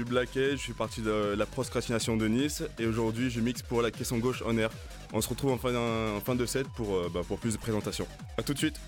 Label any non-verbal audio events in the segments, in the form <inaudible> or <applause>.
Suis Blackhead, je suis parti de la procrastination de Nice et aujourd'hui je mixe pour la caisson gauche en air. On se retrouve en fin, de set euh, bah, pour plus de présentations. A tout de suite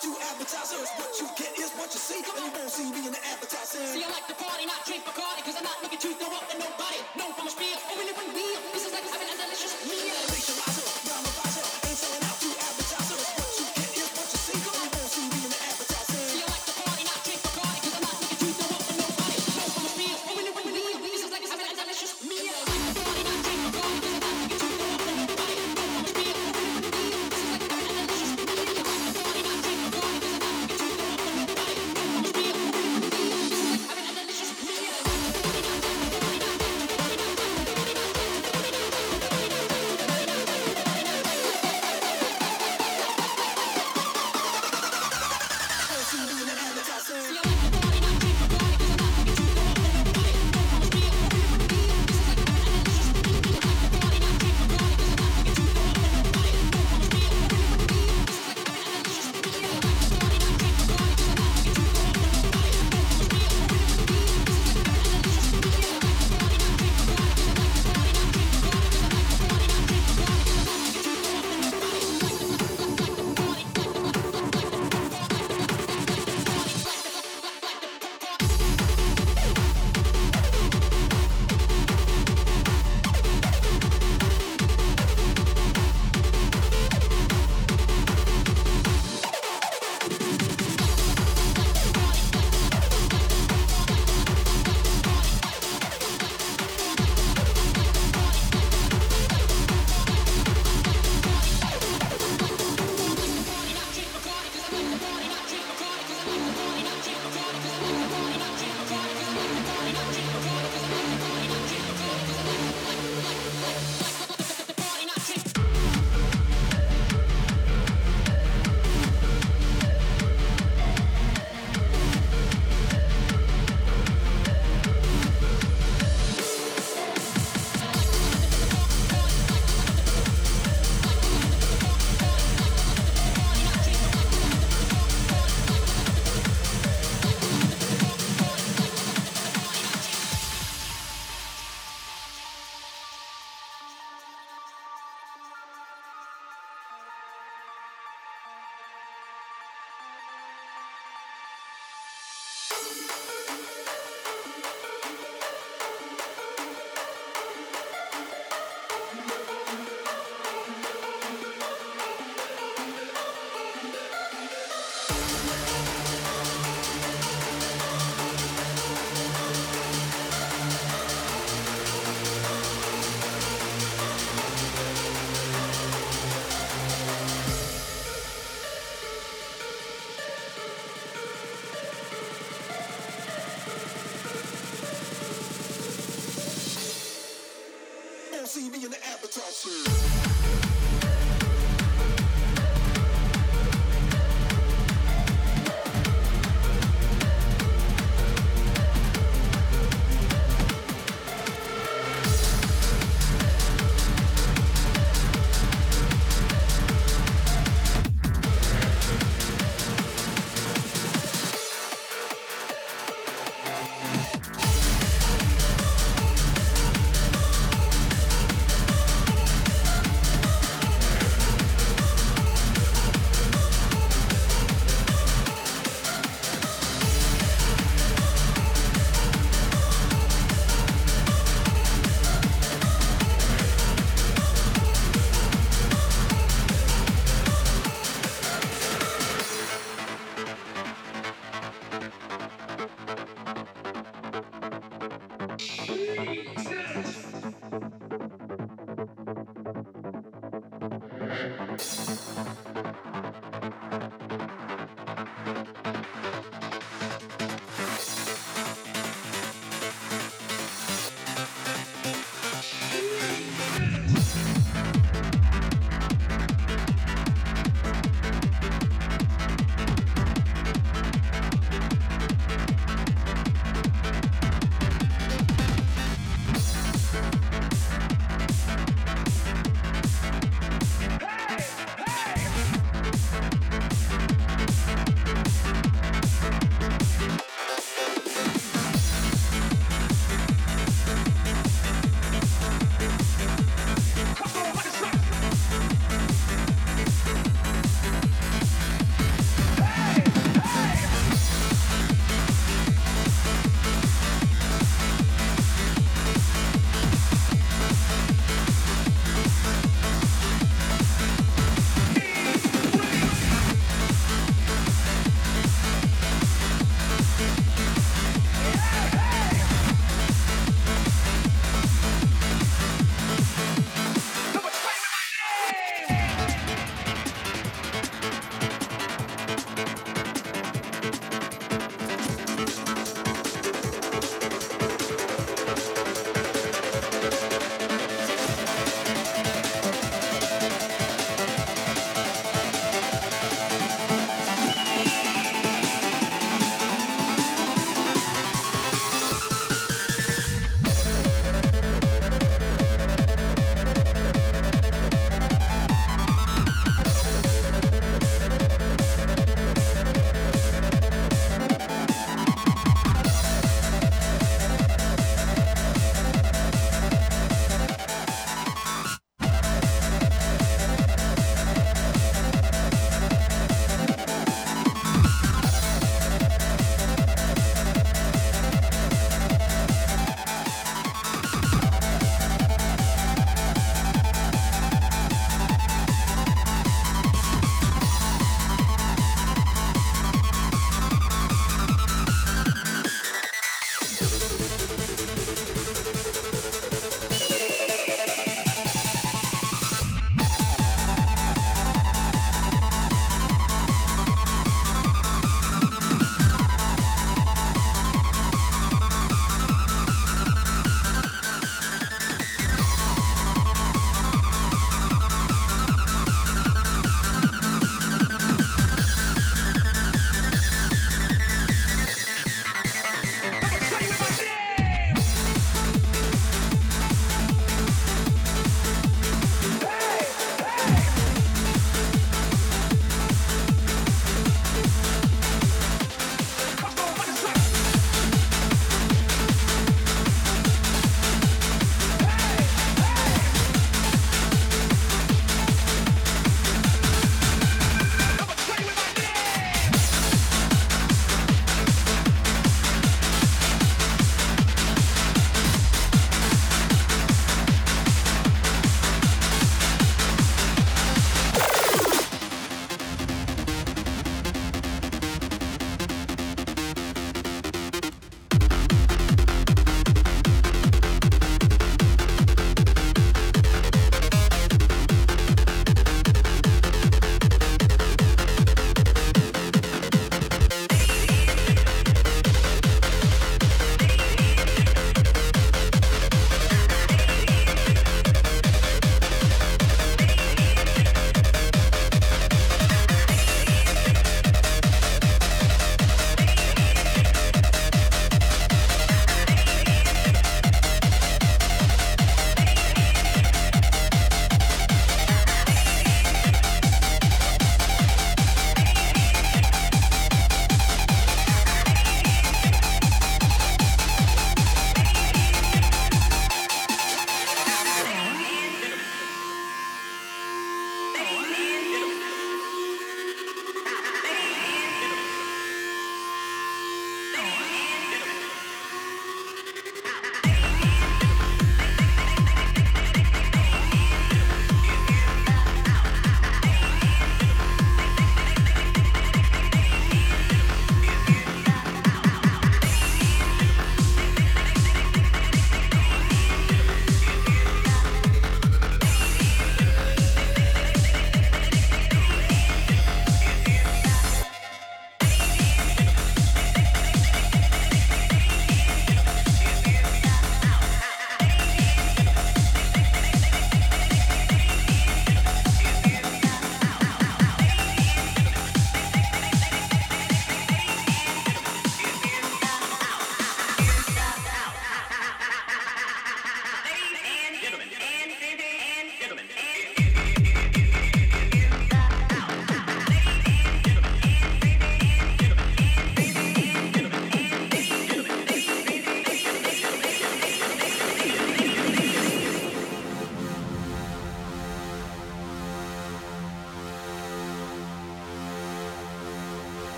do appetizers. What you get is what you see. Come on. And you won't see me in the advertising. See, I like to party, not drink Bacardi, cause I'm not looking to throw up at nobody. No, I'm a spiel.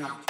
Drop.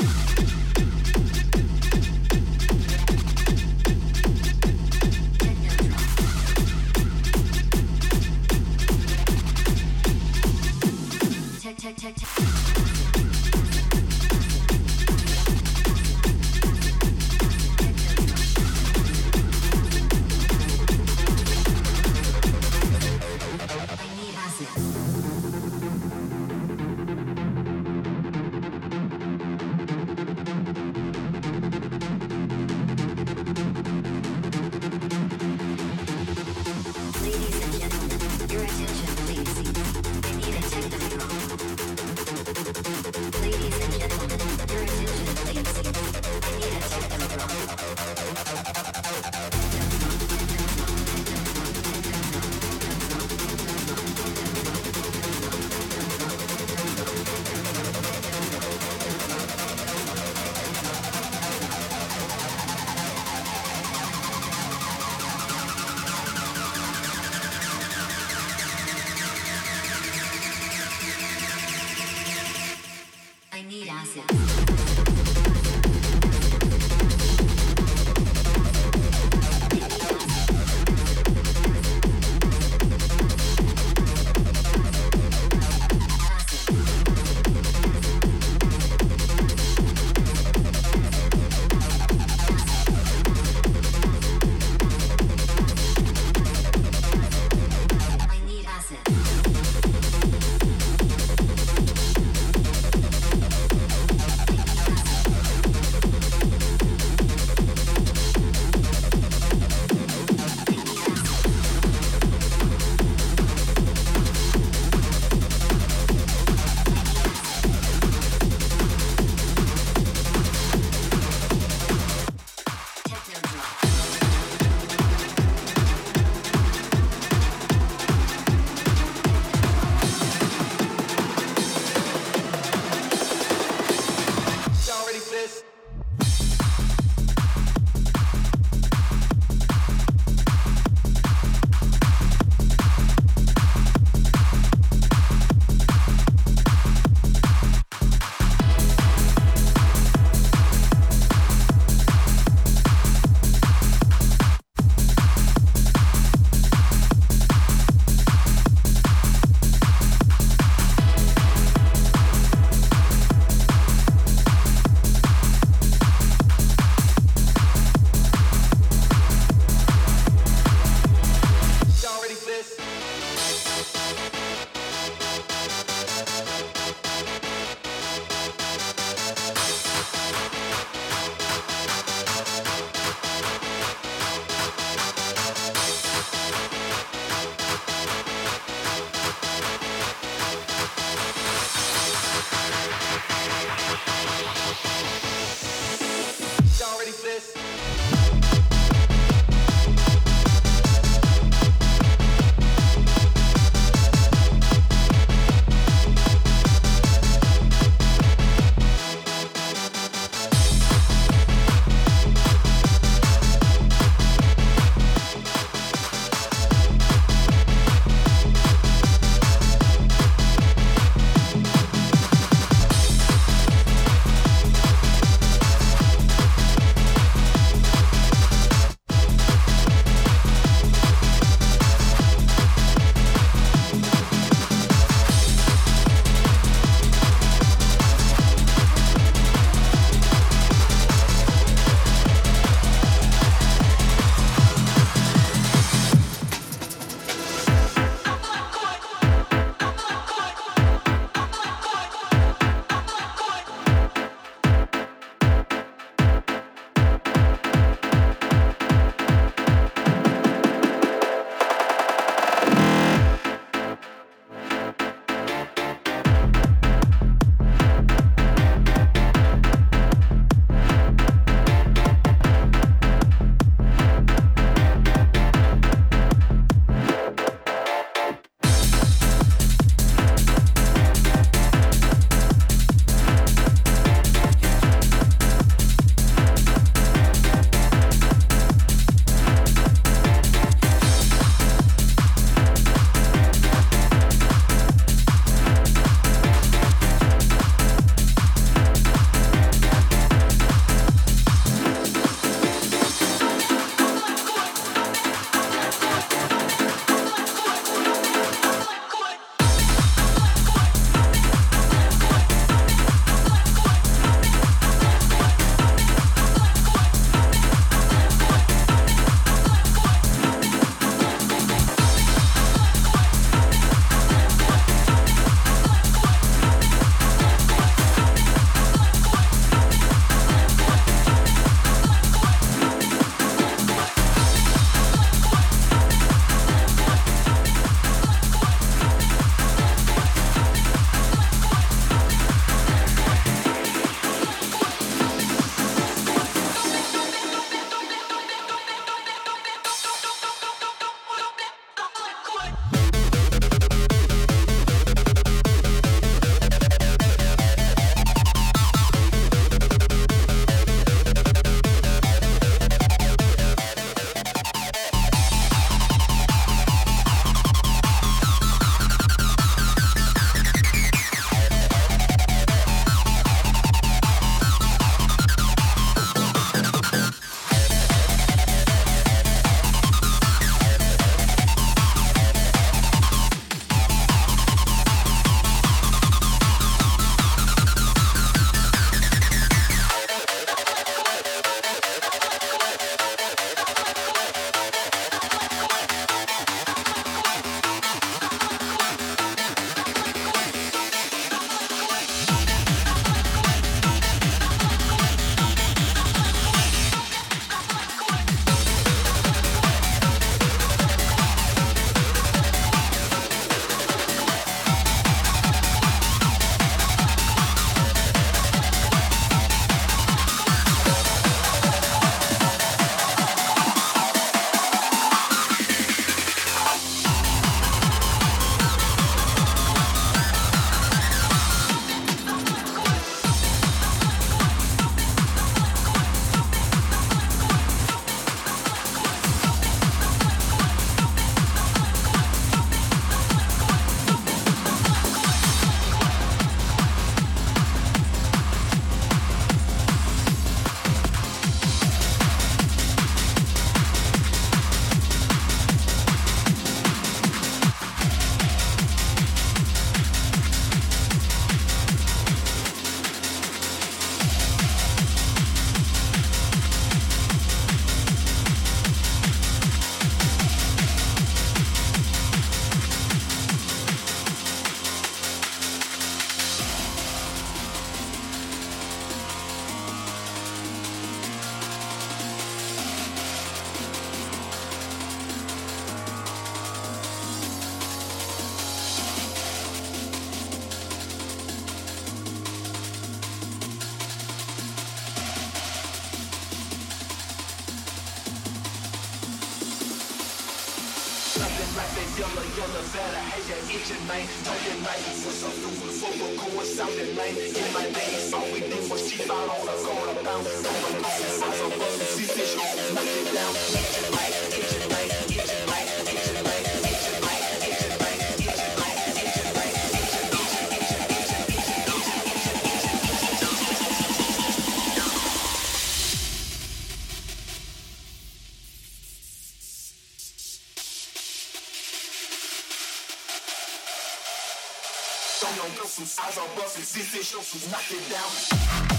Show your muscles, eyes are busted, this is your knock it down.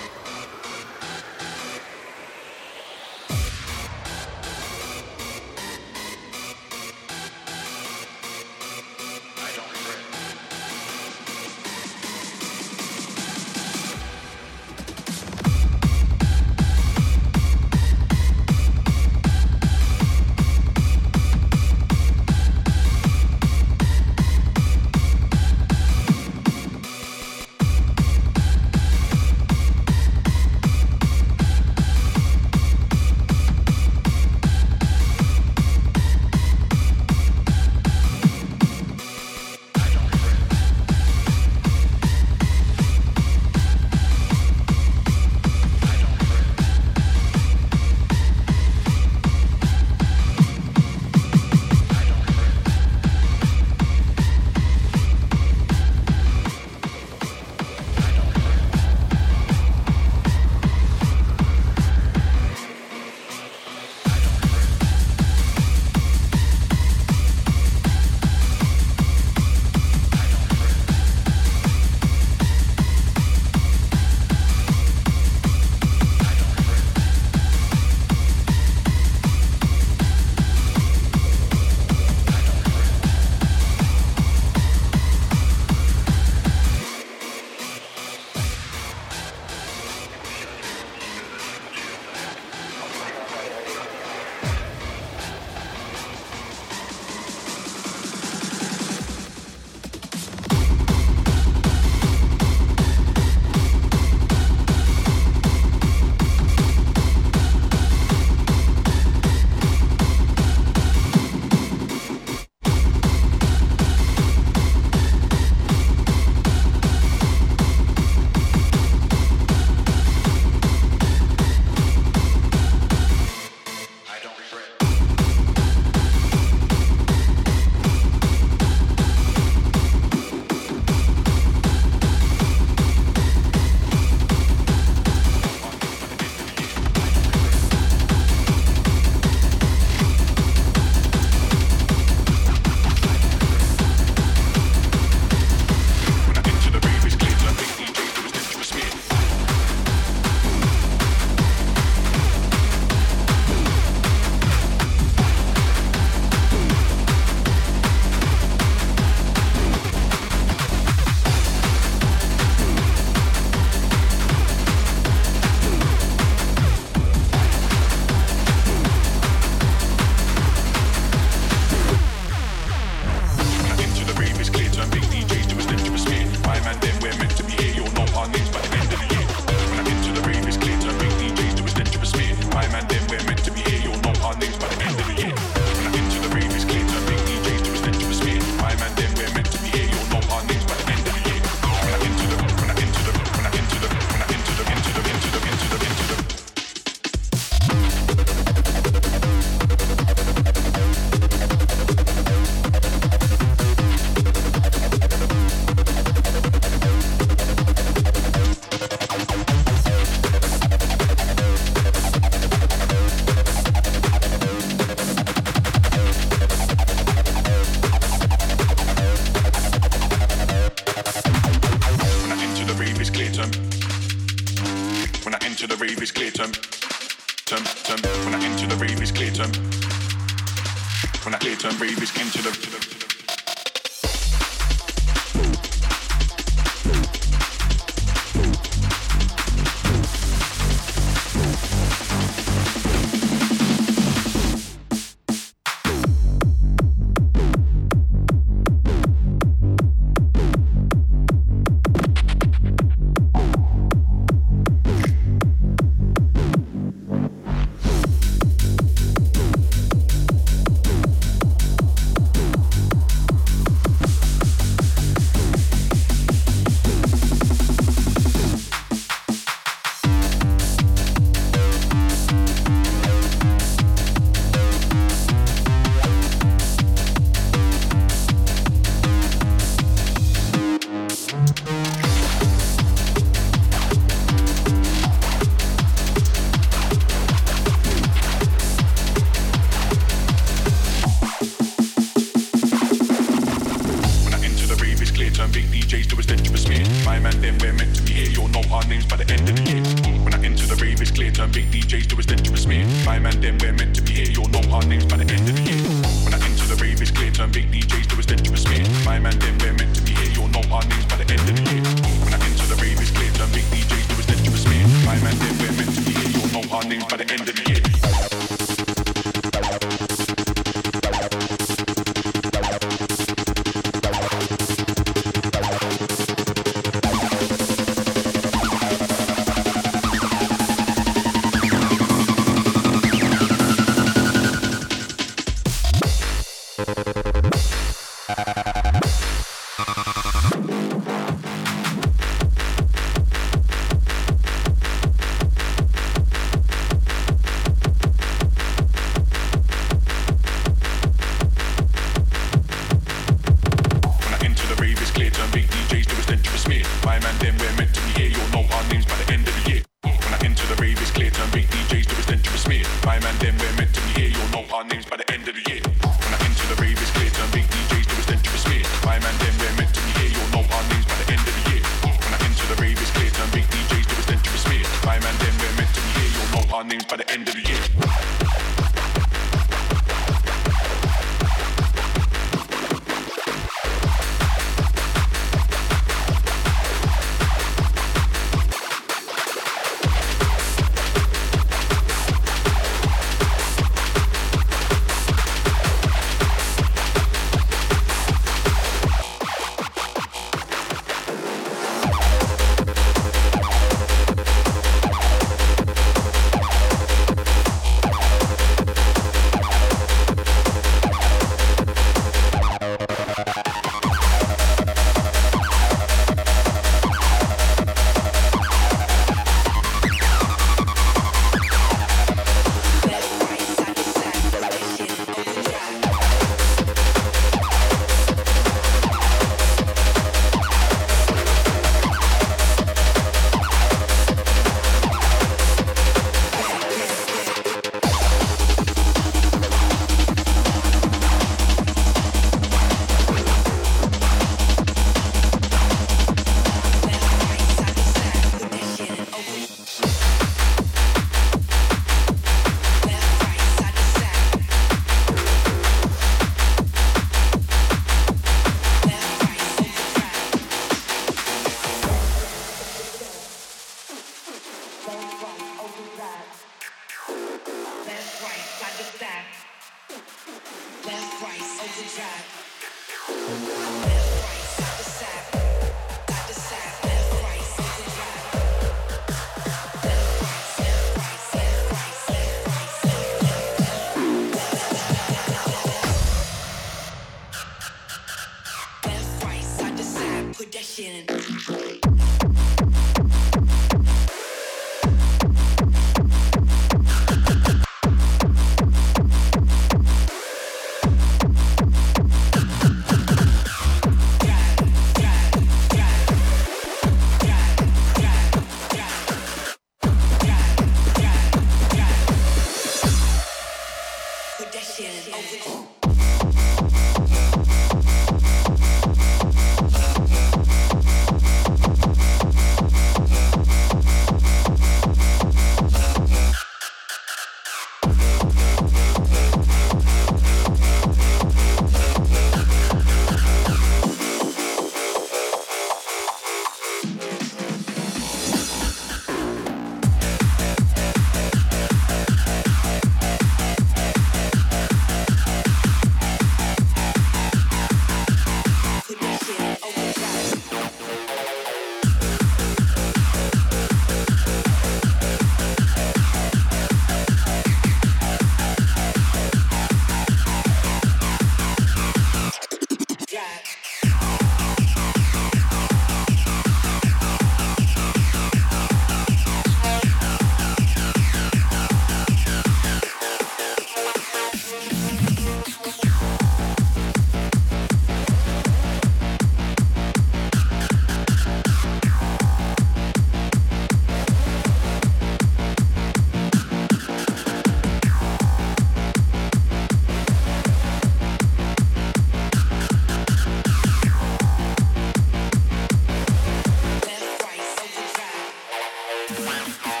Wow.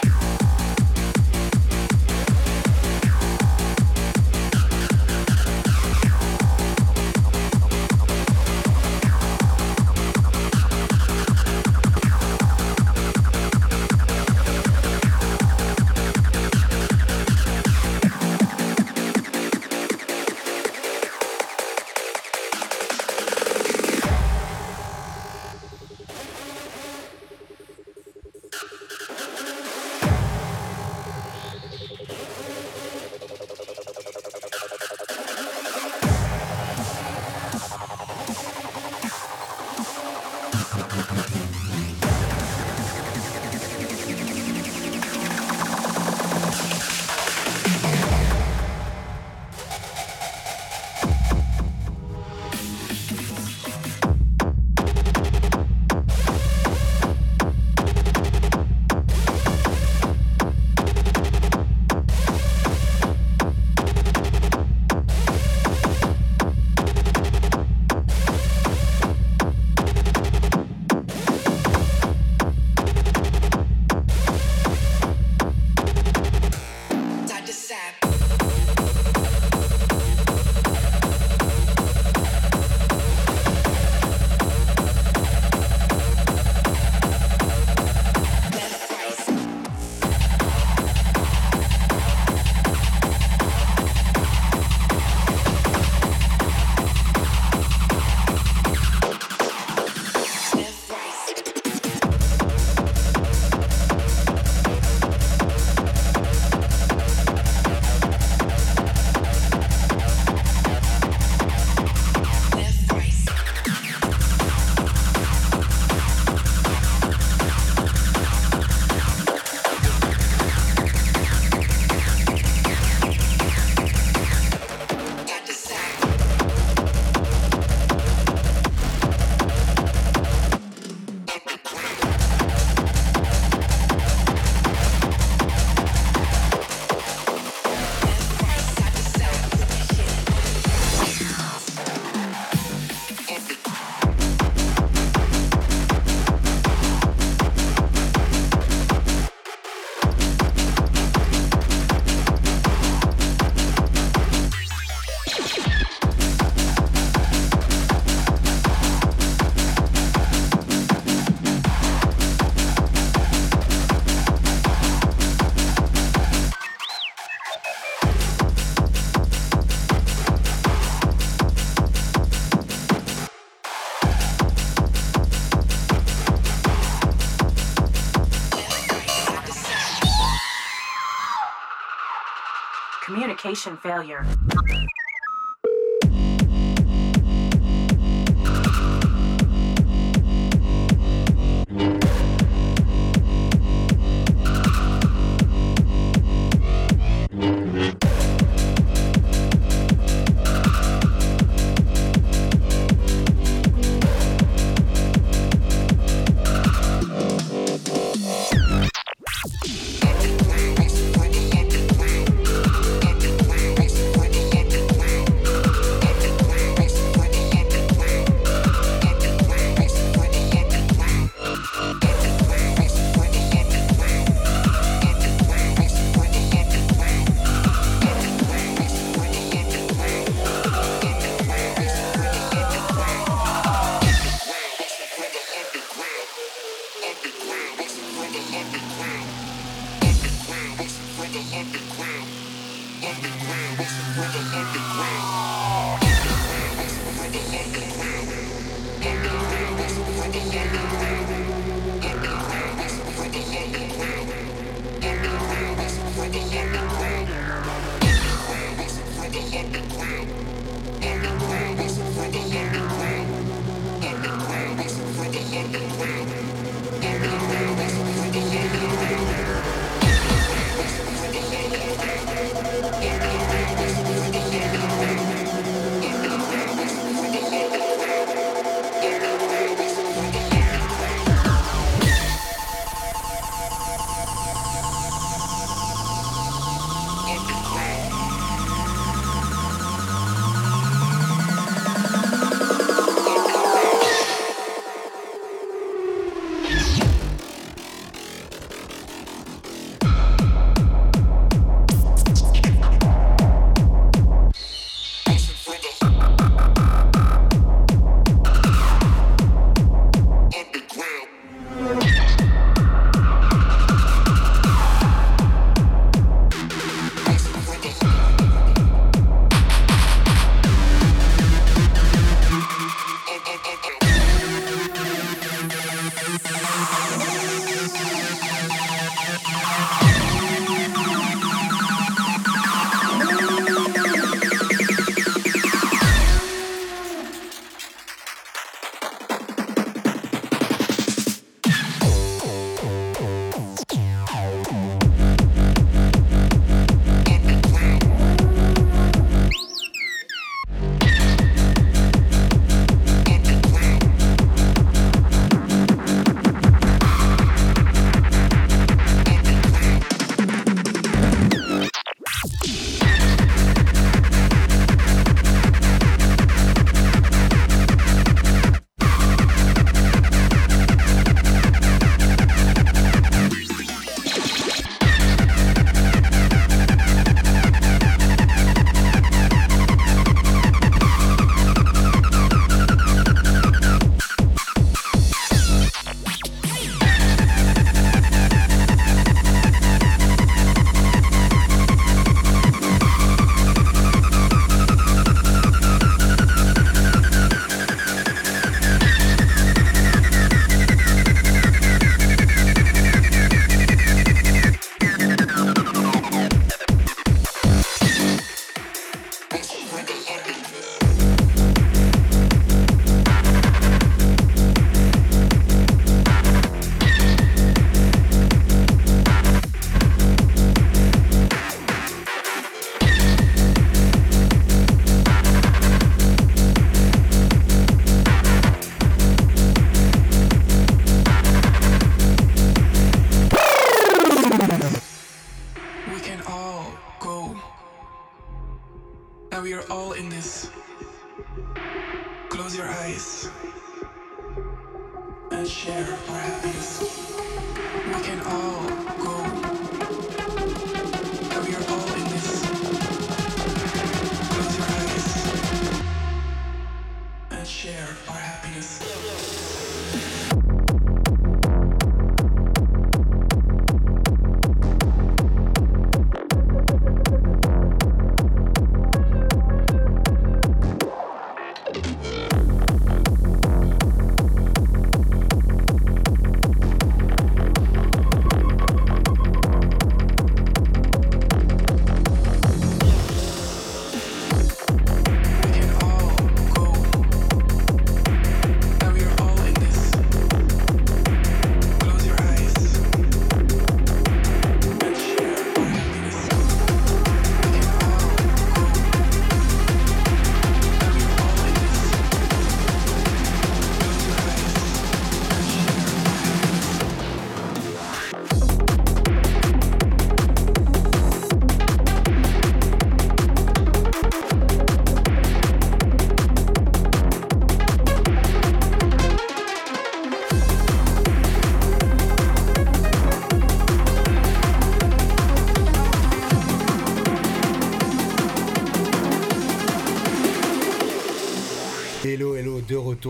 communication failure.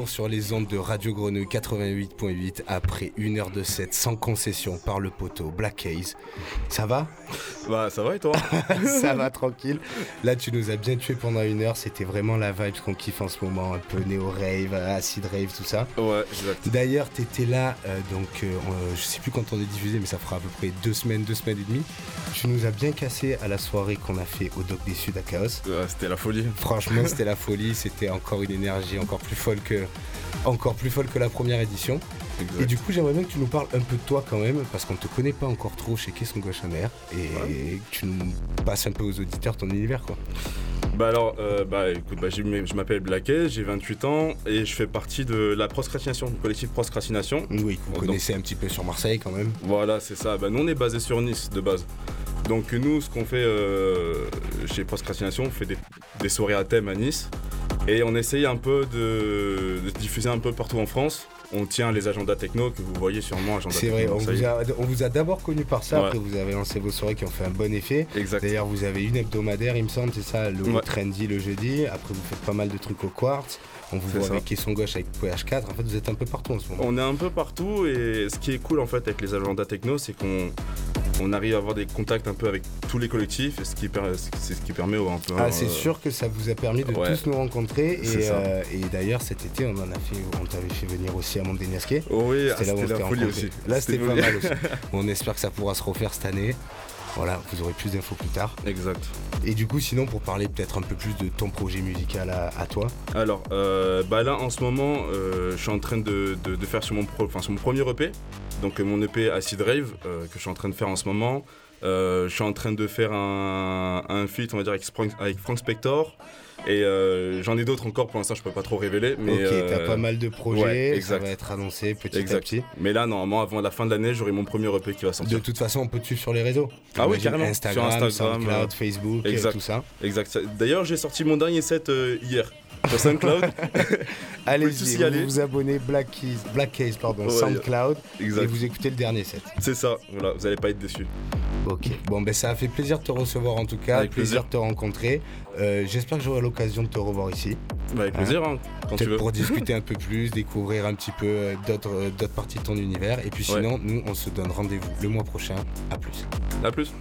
Sur les ondes de Radio Grenouille 88.8 après une heure de set sans concession par le poteau Black Haze. Ça va? Bah ça va et toi <laughs> Ça va tranquille. Là, tu nous as bien tué pendant une heure. C'était vraiment la vibe qu'on kiffe en ce moment. Un peu néo-rave, acid rave, tout ça. Ouais, exact. D'ailleurs, t'étais là, euh, donc euh, on- je sais plus quand on est diffusé, mais ça fera à peu près deux semaines, deux semaines et demie. Tu nous as bien cassé à la soirée qu'on a fait au Doc des Sud à Chaos. Ouais, C'était la folie. Franchement, <laughs> c'était la folie. C'était encore une énergie encore plus folle que, encore plus folle que la première édition. Exact. Et du coup, j'aimerais bien que tu nous parles un peu de toi quand même, parce qu'on te connaît pas encore trop chez Qu'est-ce qu'on gauche et que tu nous passes un peu aux auditeurs ton univers, quoi. Bah alors, euh, bah écoute, bah, je m'appelle Blaquet, j'ai 28 ans et je fais partie de la proscratination, du collectif proscratination. Oui, que vous Donc- connaissez un petit peu sur Marseille quand même. Voilà, c'est ça. Bah, nous, on est basé sur Nice de base. Donc, nous, ce qu'on fait euh, chez Proscratination, on fait des, des soirées à thème à Nice. Et on essaye un peu de, de diffuser un peu partout en France. On tient les agendas techno que vous voyez sûrement, agenda C'est vrai, on vous a, on vous a d'abord connu par ça, Ouais. après vous avez lancé vos soirées qui ont fait un bon effet. Exact. D'ailleurs, vous avez une hebdomadaire, il me semble, c'est ça, le Ouais. trendy le jeudi. Après, vous faites pas mal de trucs au quartz. On vous C'est voit ça. avec Caisson Gauche, avec PH4. En fait, vous êtes un peu partout en ce moment. On est un peu partout et ce qui est cool en fait avec les agendas techno, c'est qu'on on arrive à avoir des contacts un peu avec tous les collectifs et ce qui c'est ce qui permet un peu. Ah, c'est euh, sûr que ça vous a permis de ouais. tous nous rencontrer. C'est Et, euh, et d'ailleurs, cet été, on en a fait, on t'avait fait venir aussi à Mondéniasquet. Oh oui, ah, C'était là où on s'était rencontrés. aussi. Là, c'était pas mal aussi. <laughs> on espère que ça pourra se refaire cette année. Voilà, vous aurez plus d'infos plus tard. Exact. Et du coup, sinon, pour parler peut-être un peu plus de ton projet musical à, à toi. Alors, euh, bah là en ce moment, euh, je suis en train de, de- de faire sur mon, pro- enfin, sur mon premier EP, donc euh, mon EP Acid Rave euh, que je suis en train de faire en ce moment. Je suis en train de faire un, un feat, on va dire, avec, avec Frank Spector. Et euh, j'en ai d'autres encore, pour l'instant je peux pas trop révéler. Mais, ok, t'as euh, pas mal de projets, ouais, ça exact. va être annoncé petit à Exact. petit. Mais là, normalement, avant la fin de l'année, j'aurai mon premier EP qui va De sortir. toute façon, on peut te suivre sur les réseaux. Ah oui, carrément. Instagram, Sur Instagram, SoundCloud, euh, Facebook, et exact. tout ça. Exact. Ça- D'ailleurs, j'ai sorti mon dernier set hier sur SoundCloud. <laughs> Allez-y, vous aller. vous abonnez Black Keys, Black Case, pardon, Ouais, SoundCloud, et exact. vous écoutez le dernier set. C'est ça. Voilà, vous allez pas être déçus. Ok. Bon, ben ça a fait plaisir de te recevoir en tout cas, Avec plaisir plaisir. de te rencontrer. Euh, J'espère que j'aurai l'occasion de te revoir ici. Bah, avec plaisir, hein, quand tu veux. pour discuter un <laughs> peu plus, découvrir un petit peu euh, d'autres euh, d'autres parties de ton univers. Et puis Ouais. sinon, nous, on se donne rendez-vous le mois prochain. À plus. À plus.